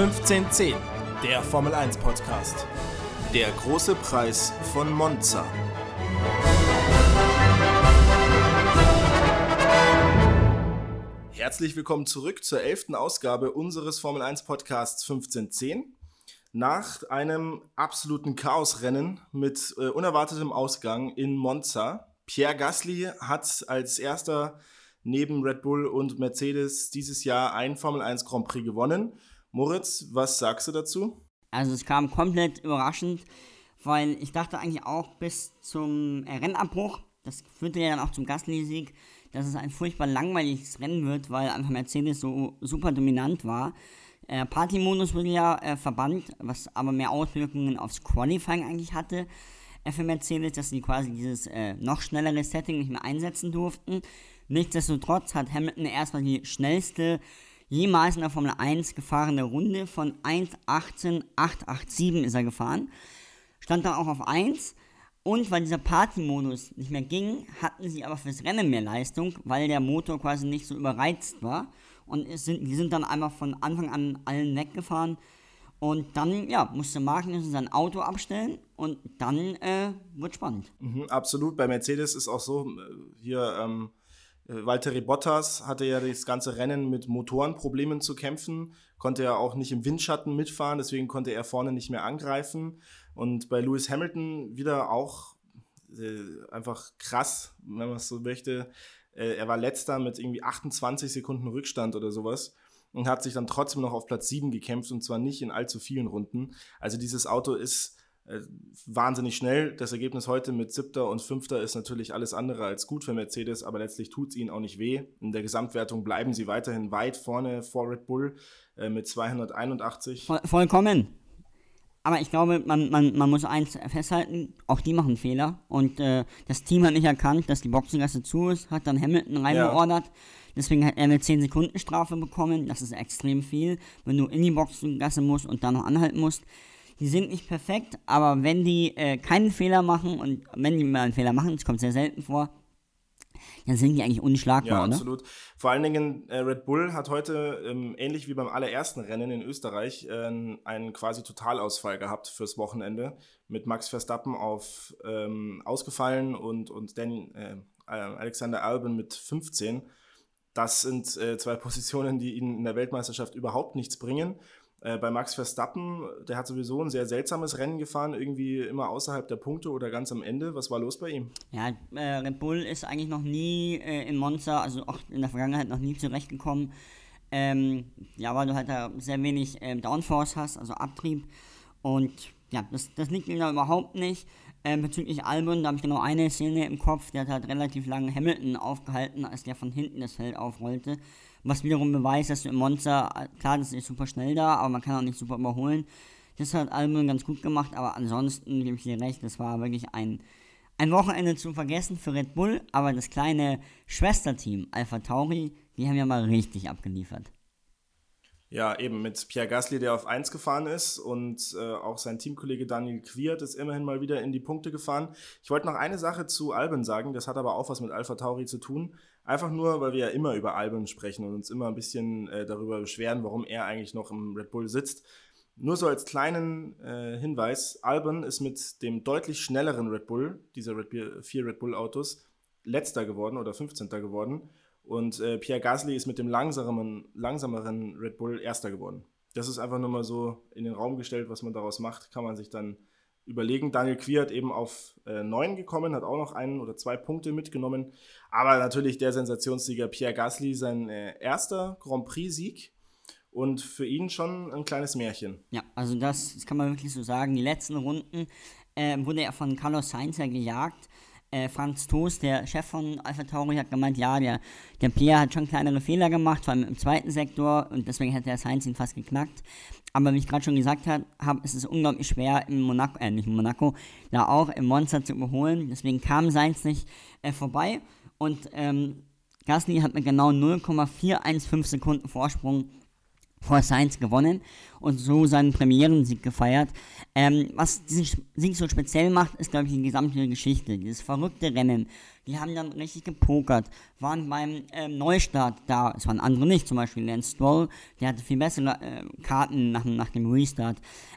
1510, der Formel 1 Podcast. Der große Preis von Monza. Herzlich willkommen zurück zur elften Ausgabe unseres Formel 1 Podcasts 1510. Nach einem absoluten Chaosrennen mit äh, unerwartetem Ausgang in Monza. Pierre Gasly hat als erster neben Red Bull und Mercedes dieses Jahr ein Formel 1 Grand Prix gewonnen. Moritz, was sagst du dazu? Also es kam komplett überraschend, weil ich dachte eigentlich auch bis zum Rennabbruch, das führte ja dann auch zum Gasly-Sieg, dass es ein furchtbar langweiliges Rennen wird, weil einfach Mercedes so super dominant war. Äh, Party-Modus wurde ja äh, verbannt, was aber mehr Auswirkungen aufs Qualifying eigentlich hatte äh, für Mercedes, dass sie quasi dieses äh, noch schnellere Setting nicht mehr einsetzen durften. Nichtsdestotrotz hat Hamilton erstmal die schnellste jemals in der Formel 1 gefahrene Runde von 1.18.887 ist er gefahren. Stand dann auch auf 1. Und weil dieser Party-Modus nicht mehr ging, hatten sie aber fürs Rennen mehr Leistung, weil der Motor quasi nicht so überreizt war. Und es sind, die sind dann einfach von Anfang an allen weggefahren. Und dann, ja, musste Magnussen sein Auto abstellen und dann äh, wird spannend. Mhm, absolut. Bei Mercedes ist auch so, äh, hier ähm, äh, Valtteri Bottas hatte ja das ganze Rennen mit Motorenproblemen zu kämpfen, konnte ja auch nicht im Windschatten mitfahren, deswegen konnte er vorne nicht mehr angreifen. Und bei Lewis Hamilton wieder auch äh, einfach krass, wenn man es so möchte. Äh, er war letzter mit irgendwie 28 Sekunden Rückstand oder sowas und hat sich dann trotzdem noch auf Platz 7 gekämpft und zwar nicht in allzu vielen Runden. Also dieses Auto ist äh, wahnsinnig schnell. Das Ergebnis heute mit siebter und fünfter ist natürlich alles andere als gut für Mercedes, aber letztlich tut es ihnen auch nicht weh. In der Gesamtwertung bleiben sie weiterhin weit vorne vor Red Bull äh, mit 281. Voll, vollkommen. Aber ich glaube, man, man, man muss eins festhalten, auch die machen Fehler. Und äh, das Team hat nicht erkannt, dass die Boxengasse zu ist, hat dann Hamilton reingeordert. Ja. Deswegen hat er eine 10 Sekunden Strafe bekommen. Das ist extrem viel, wenn du in die Boxengasse musst und dann noch anhalten musst die sind nicht perfekt, aber wenn die äh, keinen Fehler machen und wenn die mal einen Fehler machen, das kommt sehr selten vor, dann sind die eigentlich unschlagbar, ja, absolut. Oder? Vor allen Dingen, äh, Red Bull hat heute, ähm, ähnlich wie beim allerersten Rennen in Österreich, äh, einen quasi Totalausfall gehabt fürs Wochenende. Mit Max Verstappen auf ähm, ausgefallen und, und Dan, äh, Alexander Albon mit 15. Das sind äh, zwei Positionen, die ihnen in der Weltmeisterschaft überhaupt nichts bringen. Äh, bei Max Verstappen, der hat sowieso ein sehr seltsames Rennen gefahren, irgendwie immer außerhalb der Punkte oder ganz am Ende. Was war los bei ihm? Ja, äh, Red Bull ist eigentlich noch nie äh, in Monza, also auch in der Vergangenheit noch nie zurechtgekommen. Ähm, ja, weil du halt da sehr wenig ähm, Downforce hast, also Abtrieb. Und ja, das, das liegt ihm da überhaupt nicht. Ähm, bezüglich Albon, da habe ich genau eine Szene im Kopf, der hat halt relativ lange Hamilton aufgehalten, als der von hinten das Feld aufrollte. Was wiederum beweist, dass du im Monster, klar, das ist super schnell da, aber man kann auch nicht super überholen. Das hat Albon ganz gut gemacht, aber ansonsten gebe ich dir recht, das war wirklich ein, ein Wochenende zu vergessen für Red Bull, aber das kleine Schwesterteam Alpha Tauri, die haben ja mal richtig abgeliefert. Ja, eben mit Pierre Gasly, der auf 1 gefahren ist und äh, auch sein Teamkollege Daniel Quiert ist immerhin mal wieder in die Punkte gefahren. Ich wollte noch eine Sache zu Albon sagen, das hat aber auch was mit Alpha Tauri zu tun. Einfach nur, weil wir ja immer über Albon sprechen und uns immer ein bisschen äh, darüber beschweren, warum er eigentlich noch im Red Bull sitzt. Nur so als kleinen äh, Hinweis, Albon ist mit dem deutlich schnelleren Red Bull, dieser Red vier Red Bull Autos, letzter geworden oder 15. geworden. Und äh, Pierre Gasly ist mit dem langsameren, langsameren Red Bull erster geworden. Das ist einfach nur mal so in den Raum gestellt, was man daraus macht, kann man sich dann überlegen. Daniel Quiert eben auf äh, 9 gekommen, hat auch noch einen oder zwei Punkte mitgenommen. Aber natürlich der Sensationssieger Pierre Gasly, sein äh, erster Grand Prix-Sieg. Und für ihn schon ein kleines Märchen. Ja, also das, das kann man wirklich so sagen. Die letzten Runden äh, wurde er von Carlos Sainz ja gejagt. Äh, Franz Toast, der Chef von Alpha Tauri, hat gemeint, ja, der, der Pierre hat schon kleinere Fehler gemacht, vor allem im zweiten Sektor und deswegen hätte der Sainz ihn fast geknackt. Aber wie ich gerade schon gesagt habe, ist es unglaublich schwer in Monaco, äh, nicht in Monaco, da auch im Monster zu überholen. Deswegen kam Sainz nicht äh, vorbei. Und ähm, Gasly hat mit genau 0,415 Sekunden Vorsprung vor Sainz gewonnen und so seinen Premierensieg gefeiert. Ähm, was diesen Sieg so speziell macht, ist, glaube ich, die gesamte Geschichte. Dieses verrückte Rennen. Die haben dann richtig gepokert, waren beim ähm, Neustart da. Es waren andere nicht, zum Beispiel Lance Stroll, der hatte viel bessere äh, Karten nach, nach dem Restart.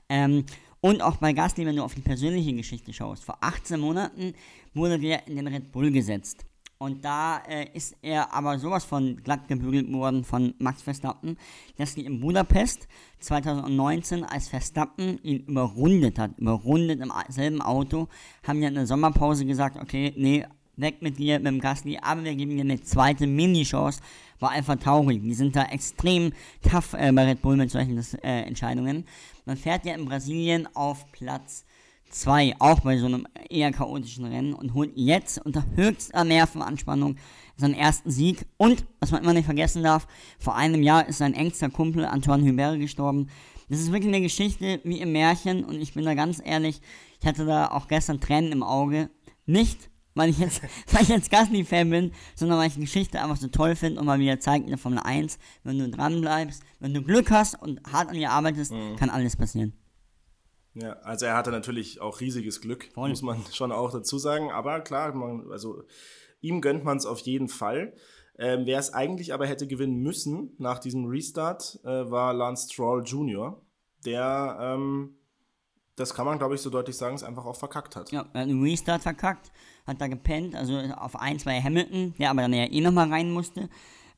Ähm, und auch bei Gasly, wenn du auf die persönliche Geschichte schaust. Vor 18 Monaten wurde der in den Red Bull gesetzt. Und da äh, ist er aber sowas von glatt gebügelt worden von Max Verstappen, dass die in Budapest 2019, als Verstappen ihn überrundet hat, überrundet im selben Auto, haben ja in der Sommerpause gesagt, okay, nee, weg mit dir, mit dem Gasly, aber wir geben dir eine zweite Mini-Chance. War einfach traurig. Die sind da extrem tough äh, bei Red Bull mit solchen äh, Entscheidungen. Man fährt ja in Brasilien auf Platz 2, auch bei so einem eher chaotischen Rennen und holt jetzt unter höchster Nervenanspannung seinen ersten Sieg. Und, was man immer nicht vergessen darf, vor einem Jahr ist sein engster Kumpel Antoine Hubert gestorben. Das ist wirklich eine Geschichte wie im Märchen und ich bin da ganz ehrlich, ich hatte da auch gestern Tränen im Auge. Nicht, weil ich jetzt, weil ich jetzt Gasly-Fan bin, sondern weil ich die Geschichte einfach so toll finde und mal wieder zeigt in der Formel 1, wenn du dran bleibst, wenn du Glück hast und hart an dir arbeitest, mhm. kann alles passieren. Ja, also er hatte natürlich auch riesiges Glück, Voll. muss man schon auch dazu sagen. Aber klar, man, also ihm gönnt man es auf jeden Fall. Ähm, Wer es eigentlich aber hätte gewinnen müssen nach diesem Restart, äh, war Lance Stroll Jr., der, ähm, das kann man glaube ich so deutlich sagen, es einfach auch verkackt hat. Ja, er hat einen Restart verkackt, hat da gepennt, also auf 1 war Hamilton, der aber dann ja eh nochmal rein musste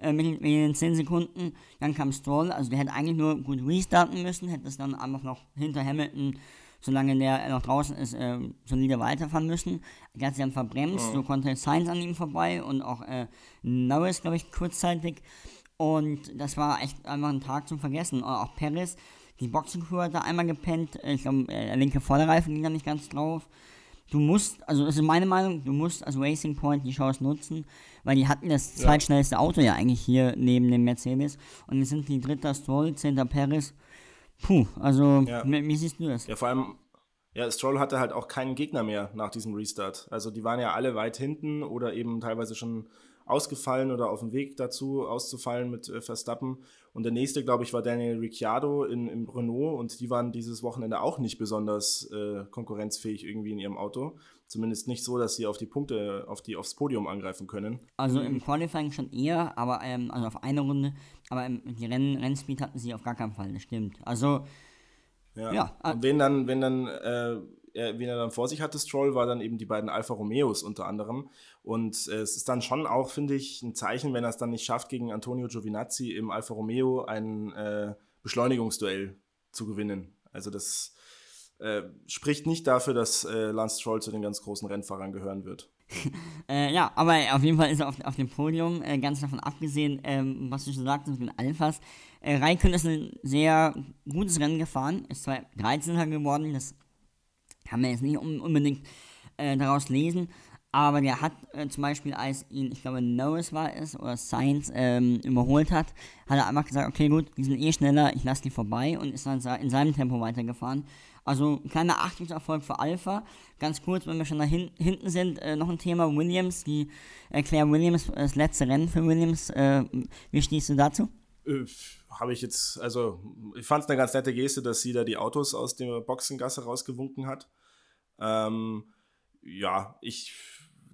äh, mit, mit den 10 Sekunden. Dann kam Stroll, also der hätte eigentlich nur gut restarten müssen, hätte es dann einfach noch hinter Hamilton, solange der noch draußen ist, äh, solide weiterfahren müssen. Der hat sich dann verbremst, mhm. so konnte Sainz an ihm vorbei und auch äh, Norris, glaube ich, kurzzeitig. Und das war echt einfach ein Tag zum Vergessen. Und auch Perez, die Boxencrew hat da einmal gepennt. Ich glaube, äh, der linke Vorderreifen ging da nicht ganz drauf du musst, also das ist meine Meinung, du musst als Racing Point die Chance nutzen, weil die hatten das ja. zweitschnellste Auto ja eigentlich hier neben dem Mercedes und jetzt sind die dritter Stroll, zehnter Paris. Puh, also ja. wie, siehst du das? Ja, vor allem, ja, Stroll hatte halt auch keinen Gegner mehr nach diesem Restart. Also die waren ja alle weit hinten oder eben teilweise schon ausgefallen oder auf dem Weg dazu auszufallen mit äh, Verstappen. Und der nächste, glaube ich, war Daniel Ricciardo in, im Renault und die waren dieses Wochenende auch nicht besonders äh, konkurrenzfähig irgendwie in ihrem Auto. Zumindest nicht so, dass sie auf die Punkte, auf die aufs Podium angreifen können. Also im Qualifying schon eher, aber ähm, also auf eine Runde, aber im, die Renn, Rennspeed hatten sie auf gar keinen Fall, das stimmt. Also ja. ja. Und wenn dann, wenn dann äh, er, wen er dann vor sich hatte, Stroll, war dann eben die beiden Alfa Romeos unter anderem. Und äh, es ist dann schon auch, finde ich, ein Zeichen, wenn er es dann nicht schafft, gegen Antonio Giovinazzi im Alfa Romeo ein äh, Beschleunigungsduell zu gewinnen. Also das äh, spricht nicht dafür, dass äh, Lance Stroll zu den ganz großen Rennfahrern gehören wird. äh, ja, aber auf jeden Fall ist er auf, auf dem Podium, äh, ganz davon abgesehen, ähm, was du schon sagtest mit den Alphas. Äh, Raikön ist ein sehr gutes Rennen gefahren, ist zwar 13er geworden, das kann man jetzt nicht unbedingt äh, daraus lesen, aber der hat äh, zum Beispiel, als ihn, ich glaube, Norris war es oder Science ähm, überholt hat, hat er einfach gesagt, okay gut, die sind eh schneller, ich lasse die vorbei und ist dann in seinem Tempo weitergefahren. Also ein kleiner Achtungserfolg für Alpha. Ganz kurz, wenn wir schon da hin, hinten sind, äh, noch ein Thema Williams, die äh, Claire Williams, das letzte Rennen für Williams. Äh, wie stehst du dazu? Äh, habe ich jetzt, also ich fand es eine ganz nette Geste, dass sie da die Autos aus der Boxengasse rausgewunken hat. Ähm, ja, ich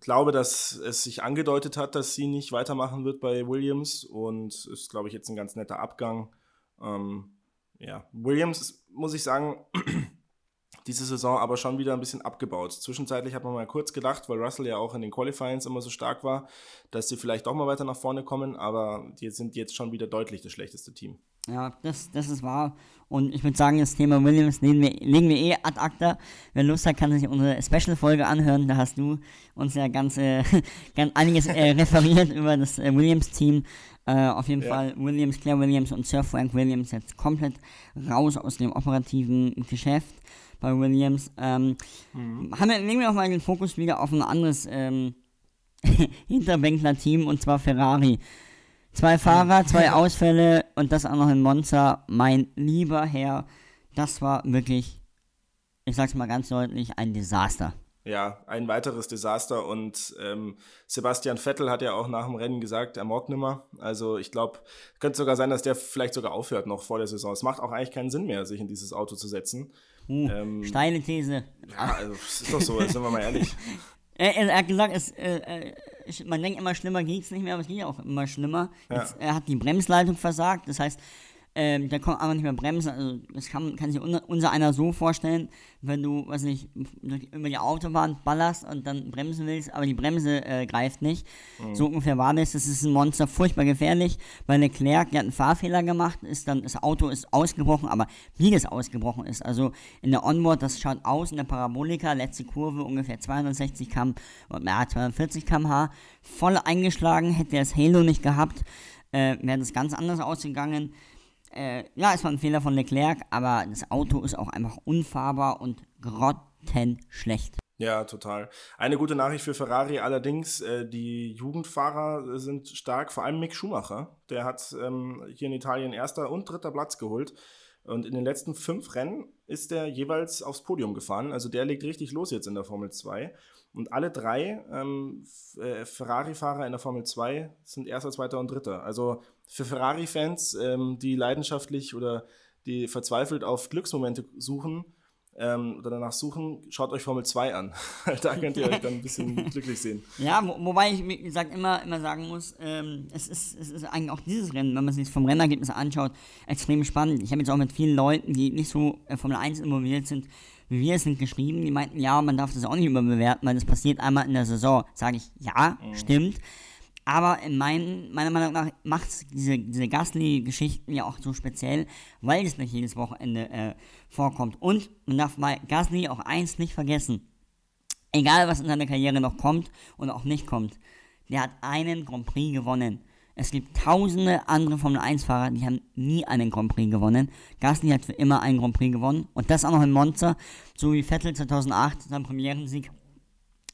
glaube, dass es sich angedeutet hat, dass sie nicht weitermachen wird bei Williams und ist, glaube ich, jetzt ein ganz netter Abgang. Ähm, ja, Williams, muss ich sagen, diese Saison aber schon wieder ein bisschen abgebaut. Zwischenzeitlich hat man mal kurz gedacht, weil Russell ja auch in den Qualifyings immer so stark war, dass sie vielleicht auch mal weiter nach vorne kommen, aber die sind jetzt schon wieder deutlich das schlechteste Team. Ja, das, das ist wahr. Und ich würde sagen, das Thema Williams legen wir, legen wir eh ad acta. Wer Lust hat, kann sich unsere Special-Folge anhören. Da hast du uns ja ganz, äh, ganz einiges äh, referiert über das äh, Williams-Team. Äh, auf jeden ja. Fall Williams, Claire Williams und Sir Frank Williams jetzt komplett raus aus dem operativen Geschäft bei Williams. Ähm, mhm. haben wir, legen wir auch mal den Fokus wieder auf ein anderes ähm, Hinterbänkler-Team und zwar Ferrari. Zwei Fahrer, zwei Ausfälle und das auch noch in Monza. Mein lieber Herr, das war wirklich, ich sag's mal ganz deutlich, ein Desaster. Ja, ein weiteres Desaster und ähm, Sebastian Vettel hat ja auch nach dem Rennen gesagt, er mag nimmer. Also ich glaube, könnte sogar sein, dass der vielleicht sogar aufhört noch vor der Saison. Es macht auch eigentlich keinen Sinn mehr, sich in dieses Auto zu setzen. Uh, ähm, steile These. Ja, also es ist doch so, sind wir mal ehrlich. Er, er, hat gesagt, es, äh, äh man denkt immer schlimmer geht es nicht mehr, aber es geht ja auch immer schlimmer. Ja. Jetzt, er hat die Bremsleitung versagt, das heißt, ähm, der kommt einfach nicht mehr bremsen. Also das kann, kann sich unser einer so vorstellen, wenn du, was nicht, über die Autobahn ballerst und dann bremsen willst, aber die Bremse äh, greift nicht. Mhm. So ungefähr war das. Das ist ein Monster furchtbar gefährlich, weil Leclerc, der hat einen Fahrfehler gemacht, ist dann, das Auto ist ausgebrochen, aber wie das ausgebrochen ist, also in der Onboard, das schaut aus in der Parabolika, letzte Kurve ungefähr 260 km, ja, 240 km/h, voll eingeschlagen, hätte er das Halo nicht gehabt, äh, wäre das ganz anders ausgegangen. Äh, ja, es war ein Fehler von Leclerc, aber das Auto ist auch einfach unfahrbar und grottenschlecht. Ja, total. Eine gute Nachricht für Ferrari allerdings, äh, die Jugendfahrer sind stark, vor allem Mick Schumacher. Der hat ähm, hier in Italien erster und dritter Platz geholt. Und in den letzten fünf Rennen ist er jeweils aufs Podium gefahren. Also der legt richtig los jetzt in der Formel 2. Und alle drei ähm, äh, Ferrari-Fahrer in der Formel 2 sind erster, zweiter und dritter. Also für Ferrari-Fans, ähm, die leidenschaftlich oder die verzweifelt auf Glücksmomente suchen ähm, oder danach suchen, schaut euch Formel 2 an. da könnt ihr euch dann ein bisschen glücklich sehen. Ja, wo, wobei ich, wie gesagt, immer, immer sagen muss, ähm, es, ist, es ist eigentlich auch dieses Rennen, wenn man sich vom Rennergebnis anschaut, extrem spannend. Ich habe jetzt auch mit vielen Leuten, die nicht so äh, Formel 1 involviert sind, wie wir es sind geschrieben, die meinten, ja, man darf das auch nicht überbewerten, weil das passiert einmal in der Saison. Sage ich, ja, mhm. stimmt. Aber in mein, meiner Meinung nach macht diese, diese Gasly-Geschichten ja auch so speziell, weil es nicht jedes Wochenende äh, vorkommt. Und man darf mal Gasly auch eins nicht vergessen. Egal, was in seiner Karriere noch kommt und auch nicht kommt, der hat einen Grand Prix gewonnen. Es gibt tausende andere Formel-1-Fahrer, die haben nie einen Grand Prix gewonnen. Gasly hat für immer einen Grand Prix gewonnen. Und das auch noch in Monza, so wie Vettel 2008, sein Premierensieg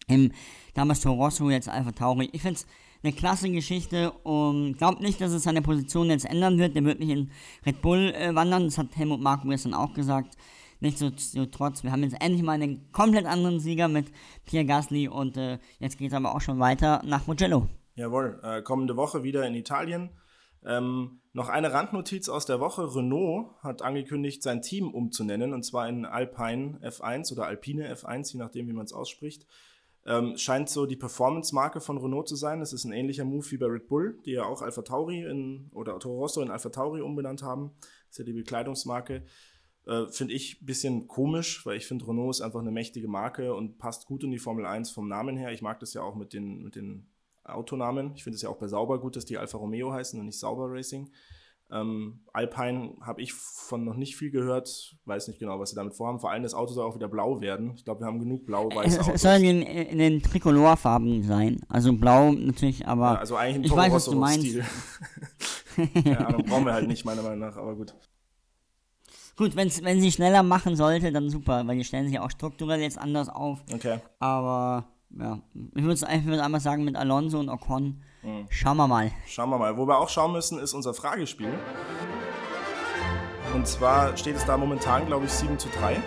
im damals Toro Rosso, jetzt Alpha Tauri. Ich finde es eine klasse Geschichte und glaube nicht, dass es seine Position jetzt ändern wird. Der wird nicht in Red Bull äh, wandern, das hat Helmut Marko gestern auch gesagt. Nicht so, so trotz, wir haben jetzt endlich mal einen komplett anderen Sieger mit Pierre Gasly und äh, jetzt geht es aber auch schon weiter nach Mugello. Jawohl, äh, kommende Woche wieder in Italien. Ähm, noch eine Randnotiz aus der Woche. Renault hat angekündigt, sein Team umzunennen, und zwar in Alpine F1 oder Alpine F1, je nachdem, wie man es ausspricht. Ähm, scheint so die Performance-Marke von Renault zu sein. Das ist ein ähnlicher Move wie bei Red Bull, die ja auch Alpha Tauri in, oder Toro Rosso in Alpha Tauri umbenannt haben. Das ist ja die Bekleidungsmarke. Äh, finde ich ein bisschen komisch, weil ich finde, Renault ist einfach eine mächtige Marke und passt gut in die Formel 1 vom Namen her. Ich mag das ja auch mit den, mit den Autonamen. Ich finde es ja auch bei Sauber gut, dass die Alfa Romeo heißen und nicht Sauber Racing. Ähm, Alpine habe ich von noch nicht viel gehört, weiß nicht genau, was sie damit vorhaben. Vor allem das Auto soll auch wieder blau werden. Ich glaube, wir haben genug blau-weiße Autos. Es soll in, in den Tricolorfarben sein. Also blau natürlich, aber. Ja, also eigentlich ein ich weiß, was du meinst. Stil. ja, Ahnung, brauchen wir halt nicht, meiner Meinung nach, aber gut. Gut, wenn's, wenn sie schneller machen sollte, dann super, weil die stellen sich ja auch strukturell jetzt anders auf. Okay. Aber ja, ich würde würd einmal sagen, mit Alonso und Ocon, mhm. schauen wir mal. Schauen wir mal. Wo wir auch schauen müssen, ist unser Fragespiel. Und zwar steht es da momentan, glaube ich, 7 zu 3,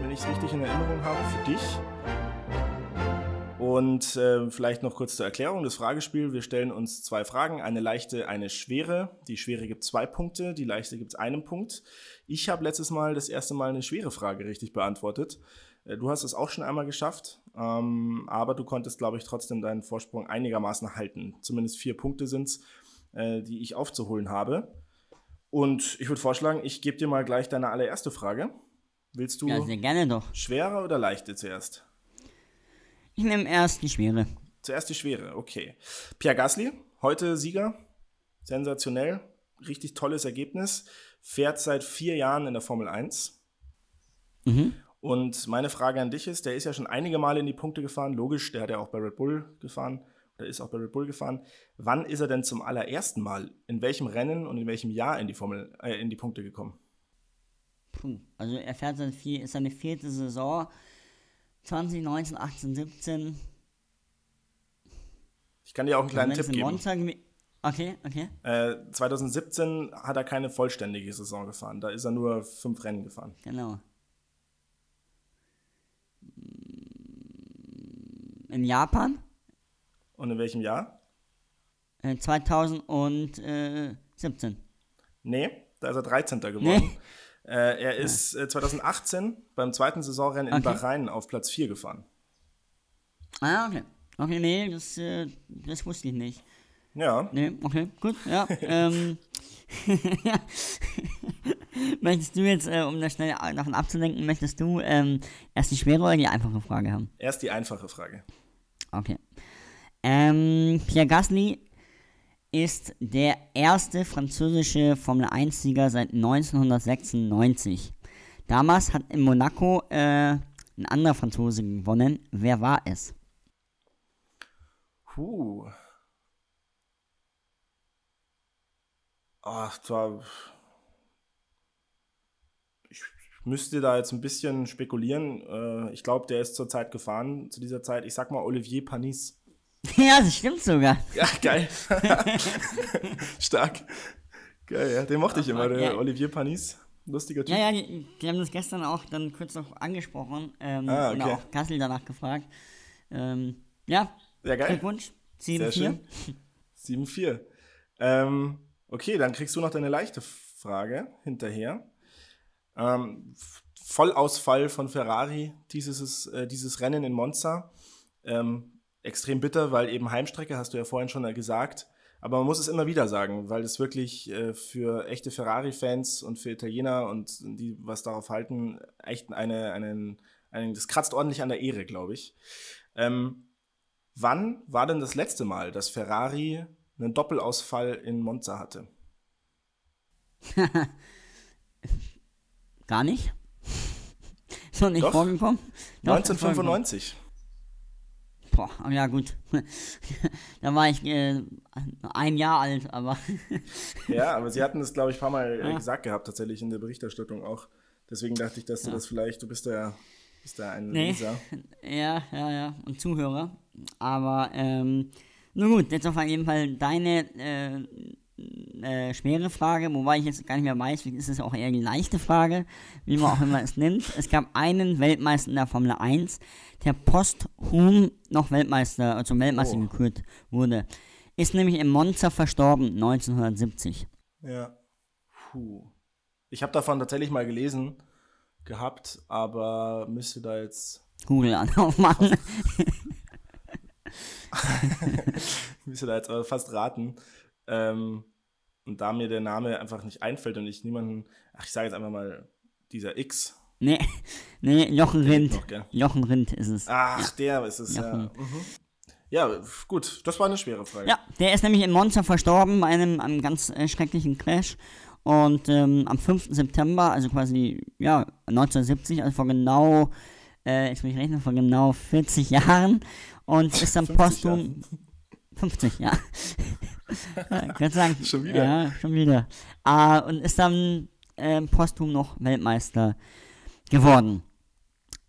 wenn ich es richtig in Erinnerung habe, für dich. Und äh, vielleicht noch kurz zur Erklärung des Fragespiels. Wir stellen uns zwei Fragen, eine leichte, eine schwere. Die schwere gibt zwei Punkte, die leichte gibt einen Punkt. Ich habe letztes Mal das erste Mal eine schwere Frage richtig beantwortet. Äh, du hast es auch schon einmal geschafft, ähm, aber du konntest, glaube ich, trotzdem deinen Vorsprung einigermaßen halten. Zumindest vier Punkte sind es, äh, die ich aufzuholen habe. Und ich würde vorschlagen, ich gebe dir mal gleich deine allererste Frage. Willst du ja, sehr gerne doch. schwere oder leichte zuerst? Ich nehme erst die schwere. Zuerst die schwere, okay. Pierre Gasly, heute Sieger, sensationell, richtig tolles Ergebnis, fährt seit vier Jahren in der Formel 1. Mhm. Und meine Frage an dich ist, der ist ja schon einige Male in die Punkte gefahren, logisch, der hat ja auch bei Red Bull gefahren, oder ist auch bei Red Bull gefahren. Wann ist er denn zum allerersten Mal, in welchem Rennen und in welchem Jahr in die, Formel, äh, in die Punkte gekommen? Puh, also er fährt seit vier, ist seine vierte Saison, 2019, 18, 17. Ich kann dir auch einen kleinen Tipp geben. Montag, okay, okay. Äh, 2017 hat er keine vollständige Saison gefahren, da ist er nur fünf Rennen gefahren. Genau. In Japan. Und in welchem Jahr? Äh, 2017. Nee, da ist er 13. geworden. Nee. Äh, er ist äh, 2018 beim zweiten Saisonrennen in Okay. Bahrain auf Platz 4 gefahren. Ah, okay. Okay, nee, das, äh, das wusste ich nicht. Ja, Nee, okay, gut, ja. ähm, möchtest du jetzt, äh, um da schnell davon abzulenken, möchtest du ähm, erst die schwere oder die einfache Frage haben? erst die einfache Frage. Okay. Ähm, Pierre Gasly ist der erste französische Formel-1-Sieger seit 1996. Damals hat in Monaco äh, ein anderer Franzose gewonnen. Wer war es? Puh. Ach, da. Müsste da jetzt ein bisschen spekulieren. Äh, ich glaube, der ist zurzeit gefahren, zu dieser Zeit. Ich sag mal Olivier Panis. ja, das stimmt sogar. Ja, geil. Stark. Geil, ja. Den mochte ich immer, der Ja. Olivier Panis. Lustiger Typ. Ja, ja, die, die haben das gestern auch dann kurz noch angesprochen ähm, Ah, und okay. auch Kassel danach gefragt. Ähm, ja, Ja, geil. Glückwunsch. 7-4. Sehr schön. 7-4. Ähm, okay, dann kriegst du noch deine leichte Frage hinterher. Ähm, Vollausfall von Ferrari, dieses, äh, dieses Rennen in Monza. Ähm, extrem bitter, weil eben Heimstrecke, hast du ja vorhin schon gesagt. Aber man muss es immer wieder sagen, weil es wirklich äh, für echte Ferrari-Fans und für Italiener und die was darauf halten, echt eine, einen, einen, das kratzt ordentlich an der Ehre, glaube ich. Ähm, Wann war denn das letzte Mal, dass Ferrari einen Doppelausfall in Monza hatte? Gar nicht. Ist noch nicht Doch. vorgekommen? Doch, ist 1995. Boah, ah, ja gut. da war ich äh, ein Jahr alt, aber Ja, aber sie hatten es, glaube ich, ein paar Mal äh, Ja. gesagt gehabt, tatsächlich in der Berichterstattung auch. Deswegen dachte ich, dass du das vielleicht, du bist da, bist da ein Nee. Leser. ja, ja, ja, und Zuhörer. Aber, ähm, nun gut, jetzt auf jeden Fall deine äh, äh, schwere Frage, wobei ich jetzt gar nicht mehr weiß, ist es auch eher die leichte Frage, wie man auch immer es nennt. Es gab einen Weltmeister in der Formel 1, der posthum noch Weltmeister, äh, zum Weltmeister Oh. gekürt wurde. Ist nämlich in Monza verstorben, 1970. Ja. Puh. Ich habe davon tatsächlich mal gelesen gehabt, aber müsste da jetzt, Google an aufmachen. müsste da jetzt aber fast raten. Ähm, und da mir der Name einfach nicht einfällt und ich niemanden, ach, ich sage jetzt einfach mal, dieser X. nee, nee, Jochen Rindt. noch? Jochen Rindt ist es. Ach, der ist es, ja. Jochen. Mhm. Ja, gut, das war eine schwere Frage. Ja, der ist nämlich in Monza verstorben bei einem, einem ganz äh, schrecklichen Crash. Und ähm, am 5. September, also quasi, ja, 1970, also vor genau, äh, jetzt muss ich rechnen, vor genau 40 Jahren. Und ist dann 50 posthum. 50, ja. würde sagen. Schon wieder? Ja, schon wieder. Äh, und ist dann ähm, posthum noch Weltmeister geworden.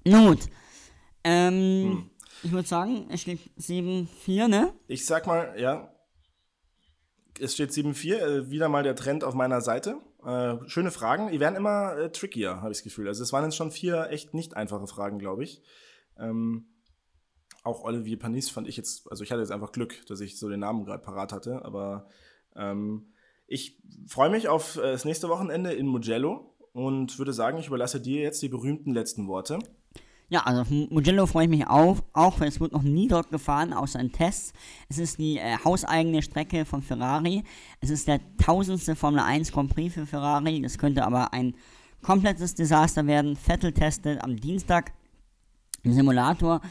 Nun gut. Ähm, Hm. Ich würde sagen, es steht 7-4, ne? Ich sag mal, ja, es steht 7-4, äh, wieder mal der Trend auf meiner Seite. Äh, schöne Fragen, die werden immer äh, trickier, habe ich das Gefühl. Also es waren jetzt schon vier echt nicht einfache Fragen, glaube ich. Ähm, auch Olivier Panis fand ich jetzt, also ich hatte jetzt einfach Glück, dass ich so den Namen gerade parat hatte, aber ähm, ich freue mich auf äh, das nächste Wochenende in Mugello und würde sagen, ich überlasse dir jetzt die berühmten letzten Worte. Ja, also auf Mugello freue ich mich auf, auch weil es wird noch nie dort gefahren, außer in Tests. Es ist die äh, hauseigene Strecke von Ferrari. Es ist der tausendste Formel 1 Grand Prix für Ferrari. Das könnte aber ein komplettes Desaster werden. Vettel testet am Dienstag im Simulator.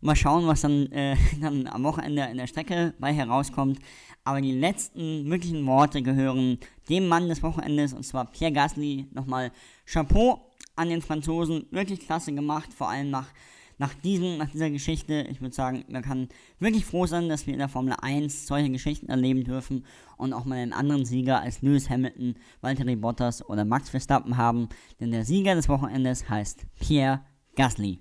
Mal schauen, was dann, äh, dann am Wochenende in der Strecke bei herauskommt. Aber die letzten möglichen Worte gehören dem Mann des Wochenendes, und zwar Pierre Gasly. Nochmal Chapeau an den Franzosen. Wirklich klasse gemacht, vor allem nach, nach, diesem, nach dieser Geschichte. Ich würde sagen, man kann wirklich froh sein, dass wir in der Formel 1 solche Geschichten erleben dürfen und auch mal einen anderen Sieger als Lewis Hamilton, Valtteri Bottas oder Max Verstappen haben. Denn der Sieger des Wochenendes heißt Pierre Gasly.